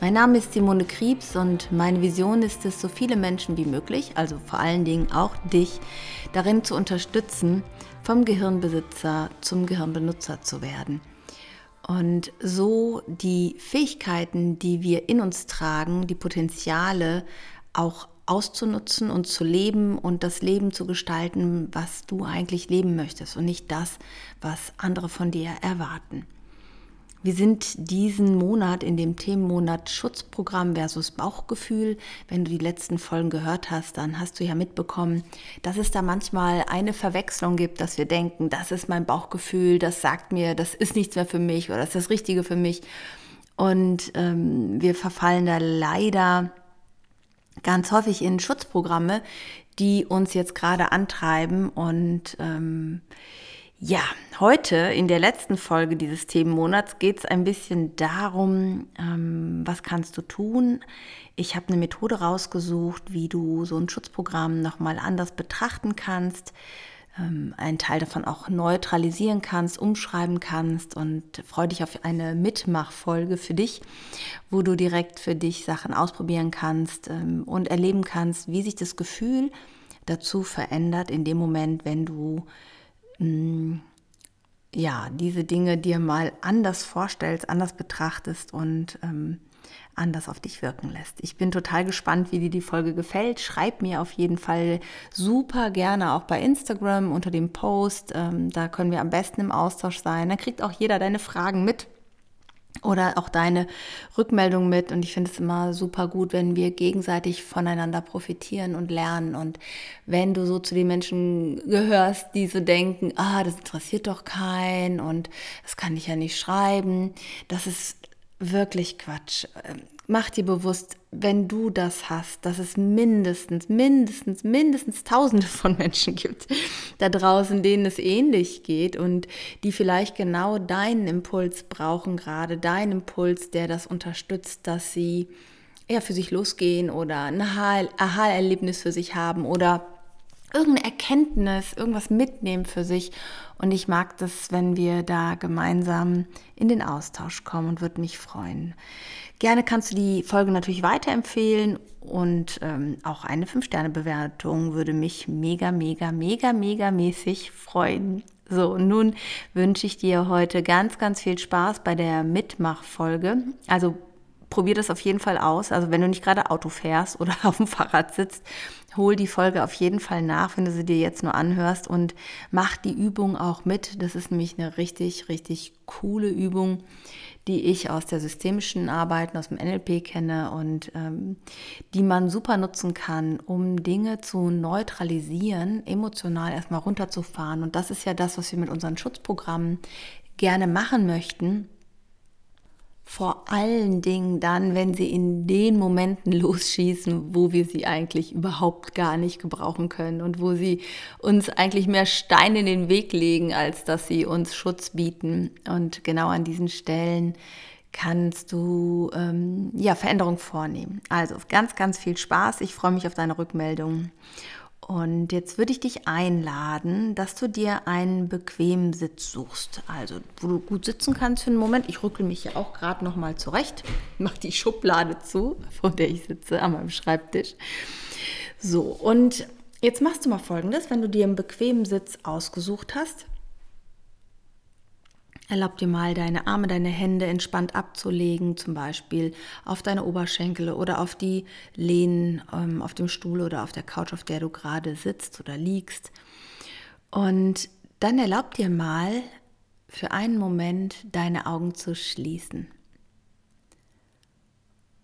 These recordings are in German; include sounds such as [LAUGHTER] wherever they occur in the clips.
Mein Name ist Simone Kriebs und meine Vision ist es, so viele Menschen wie möglich, also vor allen Dingen auch dich, darin zu unterstützen, vom Gehirnbesitzer zum Gehirnbenutzer zu werden. Und so die Fähigkeiten, die wir in uns tragen, die Potenziale auch auszunutzen und zu leben und das Leben zu gestalten, was du eigentlich leben möchtest und nicht das, was andere von dir erwarten. Wir sind diesen Monat in dem Themenmonat Schutzprogramm versus Bauchgefühl. Wenn du die letzten Folgen gehört hast, dann hast du ja mitbekommen, dass es da manchmal eine Verwechslung gibt, dass wir denken, das ist mein Bauchgefühl, das sagt mir, das ist nichts mehr für mich oder das ist das Richtige für mich. Und ähm, wir verfallen da leider ganz häufig in Schutzprogramme, die uns jetzt gerade antreiben und ähm, ja, heute in der letzten Folge dieses Themenmonats geht es ein bisschen darum, ähm, was kannst du tun. Ich habe eine Methode rausgesucht, wie du so ein Schutzprogramm nochmal anders betrachten kannst, ähm, einen Teil davon auch neutralisieren kannst, umschreiben kannst und freue dich auf eine Mitmachfolge für dich, wo du direkt für dich Sachen ausprobieren kannst ähm, und erleben kannst, wie sich das Gefühl dazu verändert in dem Moment, wenn du ja, diese Dinge dir mal anders vorstellst, anders betrachtest und ähm, anders auf dich wirken lässt. Ich bin total gespannt, wie dir die Folge gefällt. Schreib mir auf jeden Fall super gerne auch bei Instagram unter dem Post. Ähm, da können wir am besten im Austausch sein. Dann kriegt auch jeder deine Fragen mit oder auch deine Rückmeldung mit. Und ich finde es immer super gut, wenn wir gegenseitig voneinander profitieren und lernen. Und wenn du so zu den Menschen gehörst, die so denken, ah, das interessiert doch keinen und das kann ich ja nicht schreiben, das ist wirklich Quatsch. Ähm, Mach dir bewusst, wenn du das hast, dass es mindestens, mindestens, mindestens Tausende von Menschen gibt da draußen, denen es ähnlich geht und die vielleicht genau deinen Impuls brauchen, gerade deinen Impuls, der das unterstützt, dass sie ja für sich losgehen oder ein Aha-Erlebnis für sich haben oder irgendeine Erkenntnis, irgendwas mitnehmen für sich. Und ich mag das, wenn wir da gemeinsam in den Austausch kommen und würde mich freuen. Gerne kannst du die Folge natürlich weiterempfehlen und ähm, auch eine 5-Sterne-Bewertung würde mich mega, mega, mega, mega mäßig freuen. So, nun wünsche ich dir heute ganz, ganz viel Spaß bei der Mitmachfolge. Also probier das auf jeden Fall aus. Also wenn du nicht gerade Auto fährst oder [LAUGHS] auf dem Fahrrad sitzt, hol die Folge auf jeden Fall nach, wenn du sie dir jetzt nur anhörst und mach die Übung auch mit. Das ist nämlich eine richtig, richtig coole Übung, die ich aus der systemischen Arbeit, aus dem NLP kenne und ähm, die man super nutzen kann, um Dinge zu neutralisieren, emotional erstmal runterzufahren. Und das ist ja das, was wir mit unseren Schutzprogrammen gerne machen möchten vor allen Dingen dann, wenn sie in den Momenten [LAUGHS] losschießen, wo wir sie eigentlich überhaupt gar nicht gebrauchen können und wo sie uns eigentlich mehr Steine in den Weg legen, als dass sie uns Schutz bieten. Und genau an diesen Stellen kannst du ähm, ja Veränderung vornehmen. Also ganz, ganz viel Spaß. Ich freue mich auf deine Rückmeldung. Und jetzt würde ich dich einladen, dass du dir einen bequemen Sitz suchst. Also, wo du gut sitzen kannst für einen Moment. Ich rückel mich ja auch gerade noch mal zurecht. [LAUGHS] Mach die Schublade zu, vor der ich sitze, an meinem Schreibtisch. So, und jetzt machst du mal folgendes: Wenn du dir einen bequemen Sitz ausgesucht hast, Erlaub dir mal, deine Arme, deine Hände entspannt abzulegen, zum Beispiel auf deine Oberschenkel oder auf die Lehnen ähm, auf dem Stuhl oder auf der Couch, auf der du gerade sitzt oder liegst. Und dann erlaub dir mal für einen Moment deine Augen zu schließen.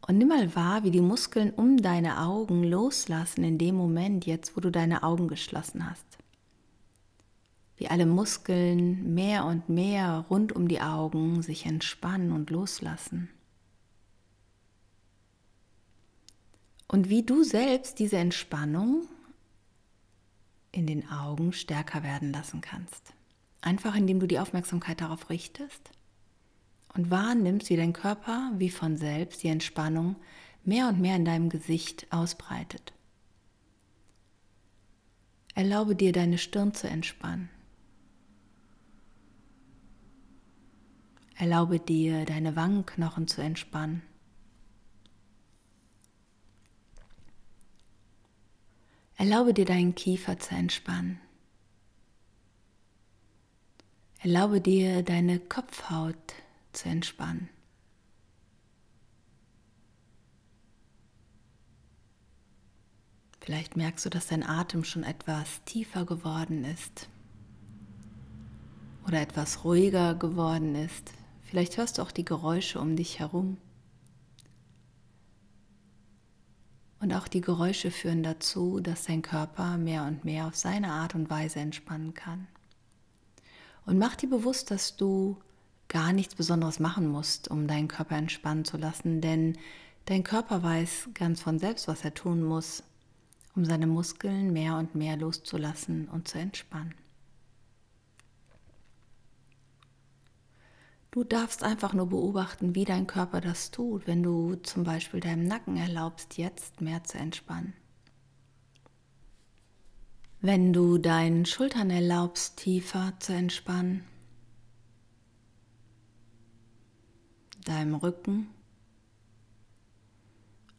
Und nimm mal wahr, wie die Muskeln um deine Augen loslassen in dem Moment jetzt, wo du deine Augen geschlossen hast wie alle Muskeln mehr und mehr rund um die Augen sich entspannen und loslassen. Und wie du selbst diese Entspannung in den Augen stärker werden lassen kannst. Einfach indem du die Aufmerksamkeit darauf richtest und wahrnimmst, wie dein Körper wie von selbst die Entspannung mehr und mehr in deinem Gesicht ausbreitet. Erlaube dir, deine Stirn zu entspannen. Erlaube dir, deine Wangenknochen zu entspannen. Erlaube dir, deinen Kiefer zu entspannen. Erlaube dir, deine Kopfhaut zu entspannen. Vielleicht merkst du, dass dein Atem schon etwas tiefer geworden ist oder etwas ruhiger geworden ist. Vielleicht hörst du auch die Geräusche um dich herum. Und auch die Geräusche führen dazu, dass dein Körper mehr und mehr auf seine Art und Weise entspannen kann. Und mach dir bewusst, dass du gar nichts Besonderes machen musst, um deinen Körper entspannen zu lassen, denn dein Körper weiß ganz von selbst, was er tun muss, um seine Muskeln mehr und mehr loszulassen und zu entspannen. Du darfst einfach nur beobachten, wie dein Körper das tut, wenn du zum Beispiel deinem Nacken erlaubst, jetzt mehr zu entspannen. Wenn du deinen Schultern erlaubst, tiefer zu entspannen, deinem Rücken,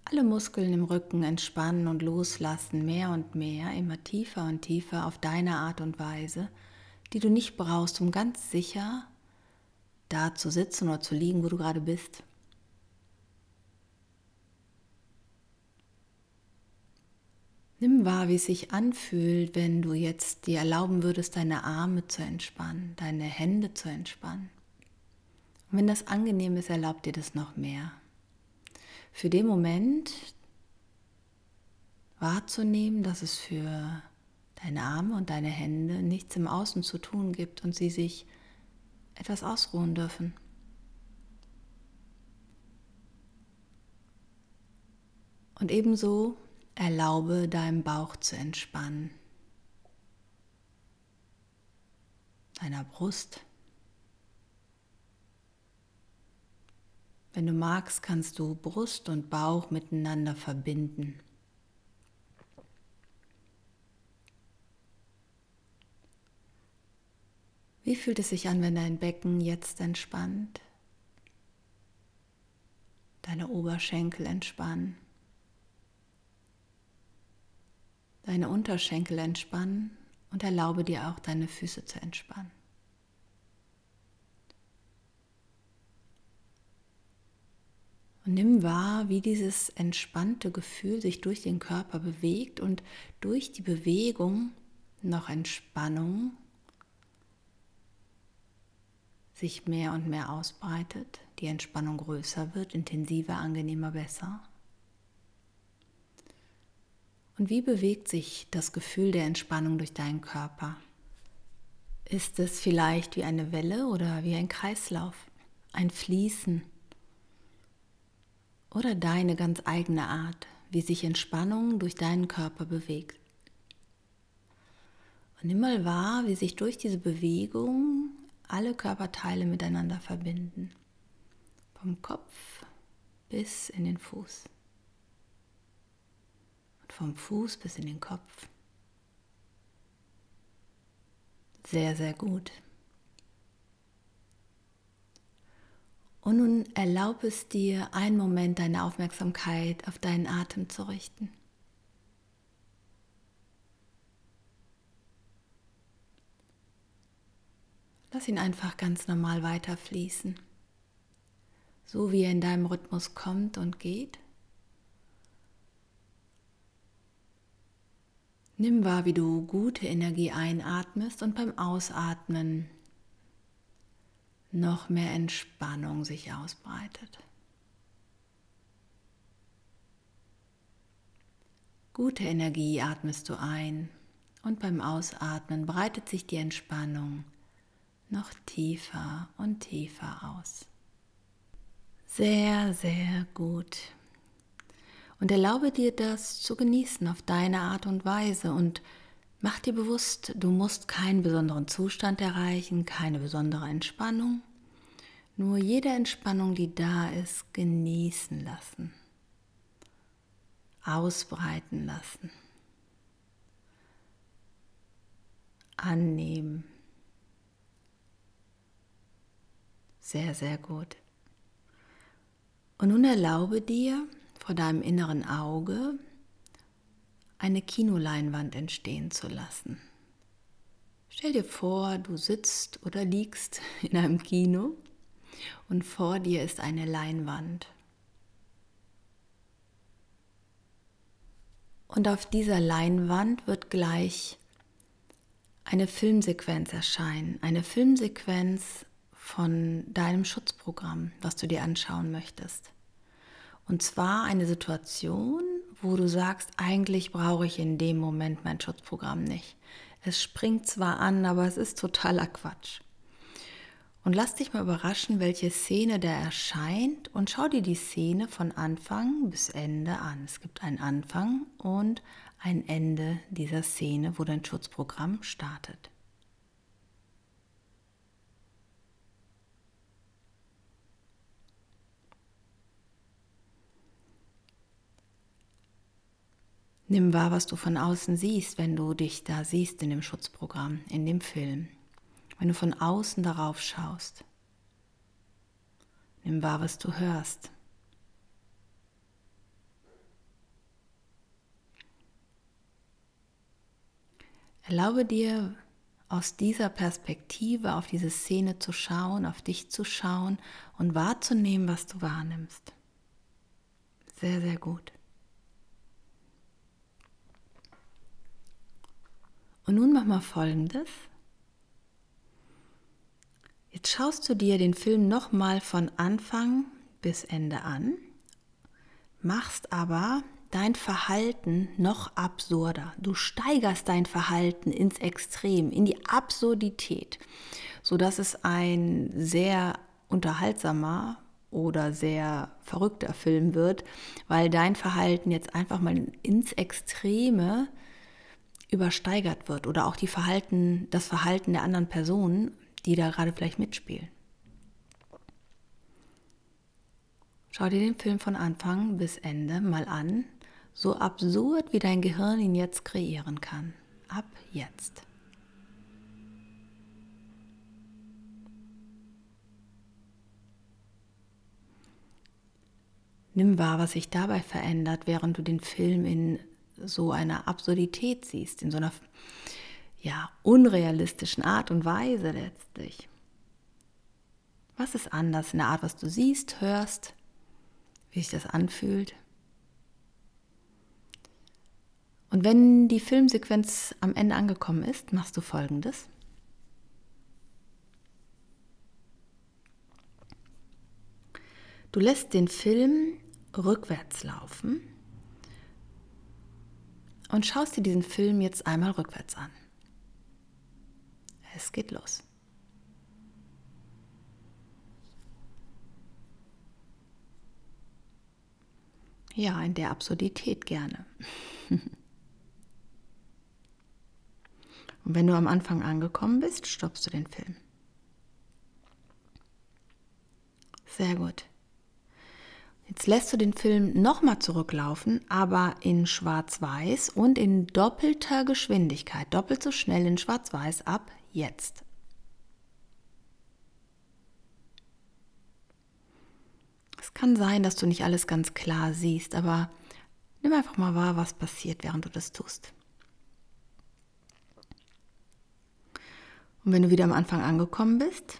alle Muskeln im Rücken entspannen und loslassen, mehr und mehr, immer tiefer und tiefer auf deine Art und Weise, die du nicht brauchst, um ganz sicher da zu sitzen oder zu liegen, wo du gerade bist. Nimm wahr, wie es sich anfühlt, wenn du jetzt dir erlauben würdest, deine Arme zu entspannen, deine Hände zu entspannen. Und wenn das angenehm ist, erlaubt dir das noch mehr für den Moment wahrzunehmen, dass es für deine Arme und deine Hände nichts im Außen zu tun gibt und sie sich etwas ausruhen dürfen. Und ebenso erlaube deinem Bauch zu entspannen, deiner Brust, Wenn du magst, kannst du Brust und Bauch miteinander verbinden. Wie fühlt es sich an, wenn dein Becken jetzt entspannt? Deine Oberschenkel entspannen. Deine Unterschenkel entspannen und erlaube dir auch deine Füße zu entspannen. Und nimm wahr, wie dieses entspannte Gefühl sich durch den Körper bewegt und durch die Bewegung noch Entspannung sich mehr und mehr ausbreitet, die Entspannung größer wird, intensiver, angenehmer, besser. Und wie bewegt sich das Gefühl der Entspannung durch deinen Körper? Ist es vielleicht wie eine Welle oder wie ein Kreislauf, ein Fließen? oder deine ganz eigene Art, wie sich Entspannung durch deinen Körper bewegt. Und nimm mal wahr, wie sich durch diese Bewegung alle Körperteile miteinander verbinden. Vom Kopf bis in den Fuß. Und vom Fuß bis in den Kopf. Sehr, sehr gut. Und nun erlaub es dir, einen Moment deine Aufmerksamkeit auf deinen Atem zu richten. Lass ihn einfach ganz normal weiterfließen, so wie er in deinem Rhythmus kommt und geht. Nimm wahr, wie du gute Energie einatmest und beim Ausatmen noch mehr Entspannung sich ausbreitet. Gute Energie atmest du ein und beim Ausatmen breitet sich die Entspannung noch tiefer und tiefer aus. Sehr, sehr gut. Und erlaube dir das zu genießen auf deine Art und Weise und Mach dir bewusst, du musst keinen besonderen Zustand erreichen, keine besondere Entspannung. Nur jede Entspannung, die da ist, genießen lassen, ausbreiten lassen, annehmen. Sehr, sehr gut. Und nun erlaube dir vor deinem inneren Auge eine Kinoleinwand entstehen zu lassen. Stell dir vor, du sitzt oder liegst [LAUGHS] in einem Kino und vor dir ist eine Leinwand. Und auf dieser Leinwand wird gleich eine Filmsequenz erscheinen, eine Filmsequenz von deinem Schutzprogramm, was du dir anschauen möchtest. Und zwar eine Situation, wo du sagst, eigentlich brauche ich in dem Moment mein Schutzprogramm nicht. Es springt zwar an, aber es ist totaler Quatsch. Und lass dich mal überraschen, welche Szene da erscheint und schau dir die Szene von Anfang bis Ende an. Es gibt einen Anfang und ein Ende dieser Szene, wo dein Schutzprogramm startet. Nimm wahr, was du von außen siehst, wenn du dich da siehst in dem Schutzprogramm, in dem Film wenn du von außen darauf schaust. Nimm wahr, was du hörst. Erlaube dir aus dieser Perspektive auf diese Szene zu schauen, auf dich zu schauen und wahrzunehmen, was du wahrnimmst. Sehr, sehr gut. Und nun mach mal Folgendes. Jetzt schaust du dir den Film nochmal von Anfang bis Ende an, machst aber dein Verhalten noch absurder. Du steigerst dein Verhalten ins Extrem, in die Absurdität, sodass es ein sehr unterhaltsamer oder sehr verrückter Film wird, weil dein Verhalten jetzt einfach mal ins Extreme übersteigert wird oder auch die Verhalten, das Verhalten der anderen Personen die da gerade vielleicht mitspielen. Schau dir den Film von Anfang bis Ende mal an, so absurd wie dein Gehirn ihn jetzt kreieren kann. Ab jetzt. Nimm wahr, was sich dabei verändert, während du den Film in so einer Absurdität siehst, in so einer ja, unrealistischen Art und Weise letztlich. Was ist anders in der Art, was du siehst, hörst, wie sich das anfühlt? Und wenn die Filmsequenz am Ende angekommen ist, machst du folgendes. Du lässt den Film rückwärts laufen und schaust dir diesen Film jetzt einmal rückwärts an. Es geht los. Ja, in der Absurdität gerne. Und wenn du am Anfang angekommen bist, stoppst du den Film. Sehr gut. Jetzt lässt du den Film nochmal zurücklaufen, aber in Schwarz-Weiß und in doppelter Geschwindigkeit, doppelt so schnell in Schwarz-Weiß ab jetzt. Es kann sein, dass du nicht alles ganz klar siehst, aber nimm einfach mal wahr, was passiert, während du das tust. Und wenn du wieder am Anfang angekommen bist,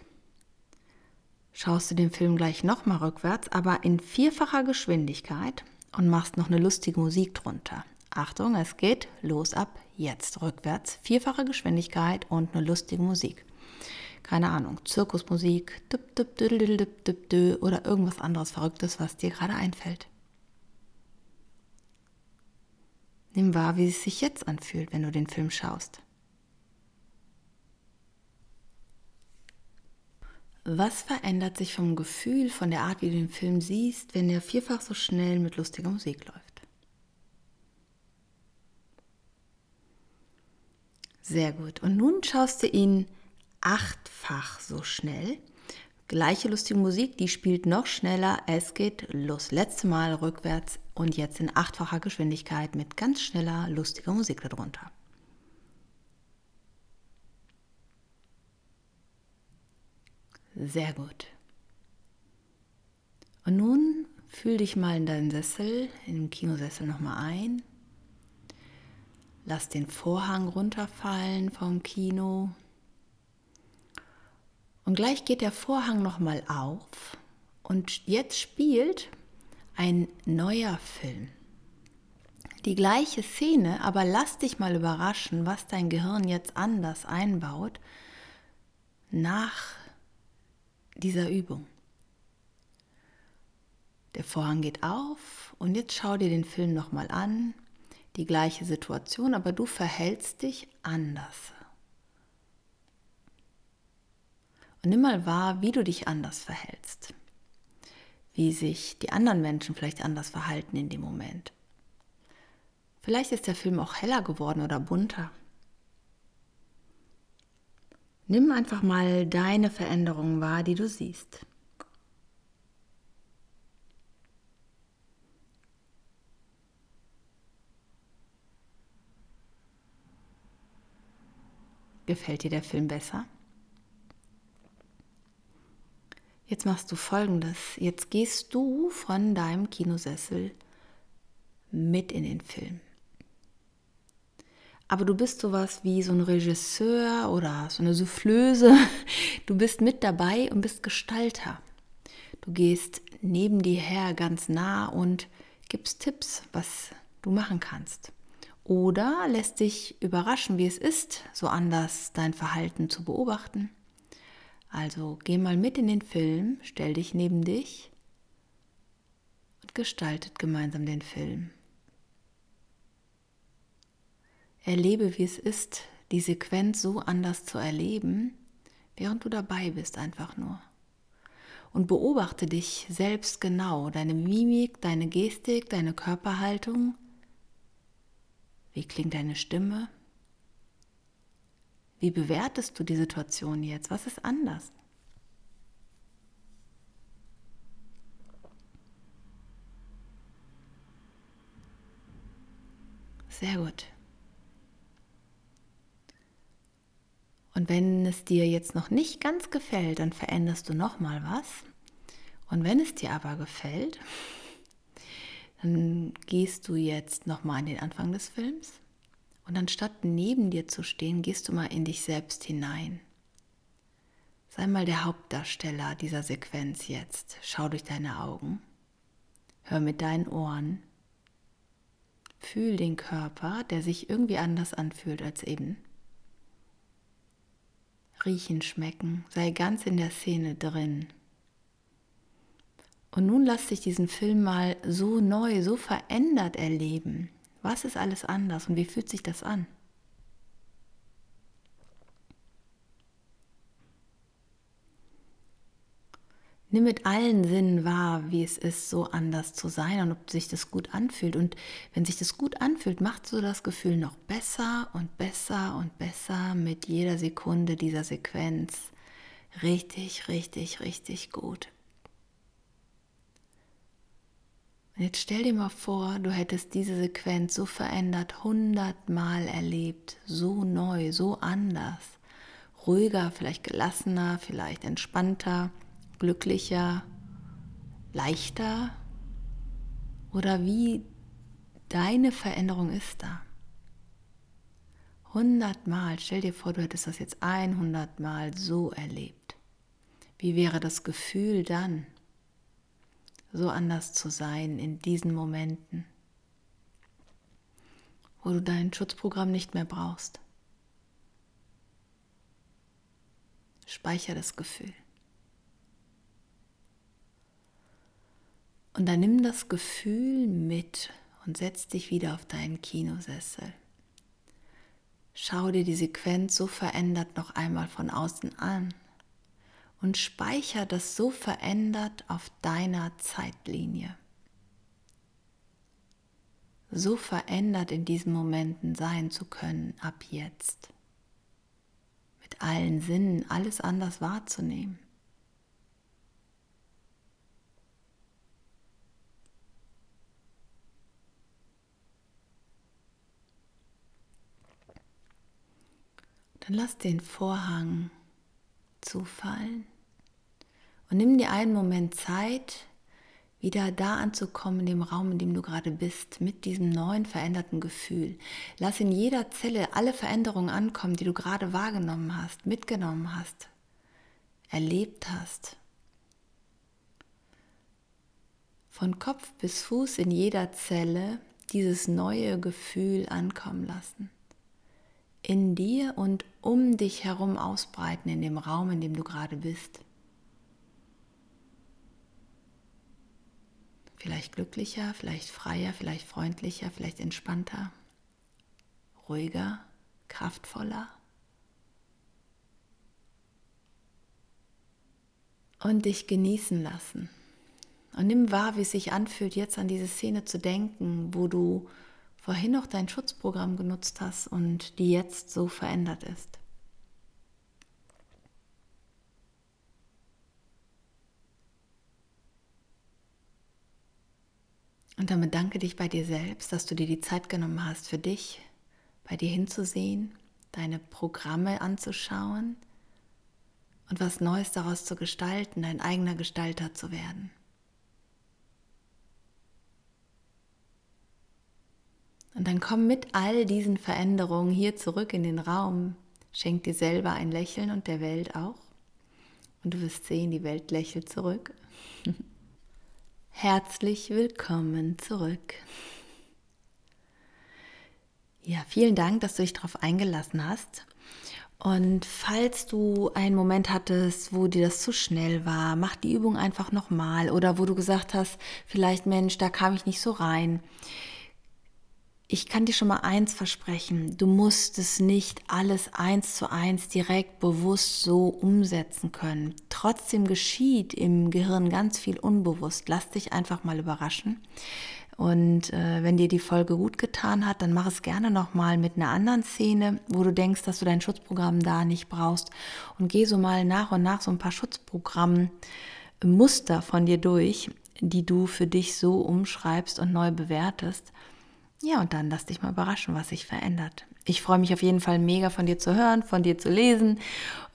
schaust du den Film gleich nochmal rückwärts, aber in vierfacher Geschwindigkeit und machst noch eine lustige Musik drunter. Achtung, es geht los ab jetzt rückwärts, vierfache Geschwindigkeit und eine lustige Musik. Keine Ahnung, Zirkusmusik oder irgendwas anderes Verrücktes, was dir gerade einfällt. Nimm wahr, wie es sich jetzt anfühlt, wenn du den Film schaust. Was verändert sich vom Gefühl, von der Art, wie du den Film siehst, wenn der vierfach so schnell mit lustiger Musik läuft? Sehr gut. Und nun schaust du ihn achtfach so schnell. Gleiche lustige Musik, die spielt noch schneller. Es geht los. Letzte Mal rückwärts und jetzt in achtfacher Geschwindigkeit mit ganz schneller, lustiger Musik darunter. Sehr gut. Und nun fühl dich mal in deinen Sessel, in den Kinosessel nochmal ein. Lass den Vorhang runterfallen vom Kino. Und gleich geht der Vorhang nochmal auf und jetzt spielt ein neuer Film. Die gleiche Szene, aber lass dich mal überraschen, was dein Gehirn jetzt anders einbaut nach dieser Übung. Der Vorhang geht auf und jetzt schau dir den Film nochmal an. Die gleiche Situation, aber du verhältst dich anders. Und nimm mal wahr, wie du dich anders verhältst. Wie sich die anderen Menschen vielleicht anders verhalten in dem Moment. Vielleicht ist der Film auch heller geworden oder bunter. Nimm einfach mal deine Veränderungen wahr, die du siehst. Gefällt dir der Film besser? Jetzt machst du folgendes. Jetzt gehst du von deinem Kinosessel mit in den Film. Aber du bist sowas wie so ein Regisseur oder so eine Soufflöse. [LAUGHS] Du bist mit dabei und bist Gestalter. Du gehst neben dir her ganz nah und gibst Tipps, was du machen kannst. Oder lässt dich überraschen, wie es ist, so anders dein Verhalten zu beobachten. Also geh mal mit in den Film, stell dich neben dich und gestaltet gemeinsam den Film. Erlebe, wie es ist, die Sequenz so anders zu erleben, während du dabei bist einfach nur. Und beobachte dich selbst genau, deine Mimik, deine Gestik, deine Körperhaltung. Wie klingt deine Stimme? Wie bewertest du die Situation jetzt? Was ist anders? Sehr gut. Wenn es dir jetzt noch nicht ganz gefällt, dann veränderst du noch mal was. Und wenn es dir aber gefällt, dann gehst du jetzt noch mal an den Anfang des Films und anstatt neben dir zu stehen, gehst du mal in dich selbst hinein. Sei mal der Hauptdarsteller dieser Sequenz jetzt. Schau durch deine Augen. Hör mit deinen Ohren. Fühl den Körper, der sich irgendwie anders anfühlt als eben. Riechen, schmecken, sei ganz in der Szene drin. Und nun lass dich diesen Film mal so neu, so verändert erleben. Was ist alles anders und wie fühlt sich das an? Nimm mit allen Sinnen wahr, wie es ist, so anders zu sein und ob sich das gut anfühlt. Und wenn sich das gut anfühlt, macht so das Gefühl noch besser und besser und besser mit jeder Sekunde dieser Sequenz. Richtig, richtig, richtig gut. Und jetzt stell dir mal vor, du hättest diese Sequenz so verändert, hundertmal erlebt, so neu, so anders, ruhiger, vielleicht gelassener, vielleicht entspannter, glücklicher, leichter oder wie deine Veränderung ist da. Hundertmal, stell dir vor, du hättest das jetzt einhundertmal so erlebt. Wie wäre das Gefühl dann? so anders zu sein in diesen Momenten, wo du dein Schutzprogramm nicht mehr brauchst. Speicher das Gefühl. Und dann nimm das Gefühl mit und setz dich wieder auf deinen Kinosessel. Schau dir die Sequenz so verändert noch einmal von außen an und speicher das so verändert auf deiner Zeitlinie. So verändert in diesen Momenten sein zu können ab jetzt. mit allen Sinnen alles anders wahrzunehmen. Dann lass den Vorhang zufallen und nimm dir einen Moment Zeit, wieder da anzukommen in dem Raum, in dem du gerade bist, mit diesem neuen veränderten Gefühl. Lass in jeder Zelle alle Veränderungen ankommen, die du gerade wahrgenommen hast, mitgenommen hast, erlebt hast. Von Kopf bis Fuß in jeder Zelle dieses neue Gefühl ankommen lassen in dir und um dich herum ausbreiten in dem Raum, in dem du gerade bist. Vielleicht glücklicher, vielleicht freier, vielleicht freundlicher, vielleicht entspannter, ruhiger, kraftvoller. Und dich genießen lassen. Und nimm wahr, wie es sich anfühlt, jetzt an diese Szene zu denken, wo du vorhin noch dein Schutzprogramm genutzt hast und die jetzt so verändert ist. Und dann bedanke dich bei dir selbst, dass du dir die Zeit genommen hast, für dich, bei dir hinzusehen, deine Programme anzuschauen und was Neues daraus zu gestalten, dein eigener Gestalter zu werden. Und dann komm mit all diesen Veränderungen hier zurück in den Raum. Schenk dir selber ein Lächeln und der Welt auch. Und du wirst sehen, die Welt lächelt zurück. [LAUGHS] Herzlich willkommen zurück. Ja, vielen Dank, dass du dich darauf eingelassen hast. Und falls du einen Moment hattest, wo dir das zu schnell war, mach die Übung einfach nochmal. Oder wo du gesagt hast, vielleicht Mensch, da kam ich nicht so rein ich kann dir schon mal eins versprechen, du musst es nicht alles eins zu eins direkt bewusst so umsetzen können. Trotzdem geschieht im Gehirn ganz viel unbewusst. Lass dich einfach mal überraschen. Und äh, wenn dir die Folge gut getan hat, dann mach es gerne nochmal mit einer anderen Szene, wo du denkst, dass du dein Schutzprogramm da nicht brauchst. Und geh so mal nach und nach so ein paar Schutzprogramm-Muster von dir durch, die du für dich so umschreibst und neu bewertest. Ja, und dann lass dich mal überraschen, was sich verändert. Ich freue mich auf jeden Fall mega von dir zu hören, von dir zu lesen.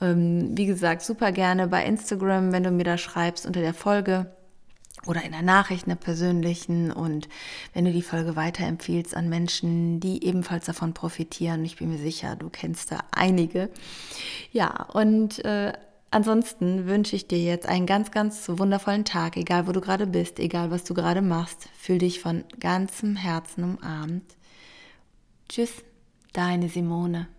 Ähm, wie gesagt, super gerne bei Instagram, wenn du mir da schreibst unter der Folge oder in der Nachricht, einer persönlichen und wenn du die Folge weiterempfiehlst an Menschen, die ebenfalls davon profitieren. Ich bin mir sicher, du kennst da einige. Ja, und äh, Ansonsten wünsche ich dir jetzt einen ganz, ganz wundervollen Tag, egal wo du gerade bist, egal was du gerade machst. Fühl dich von ganzem Herzen umarmt. Tschüss, deine Simone.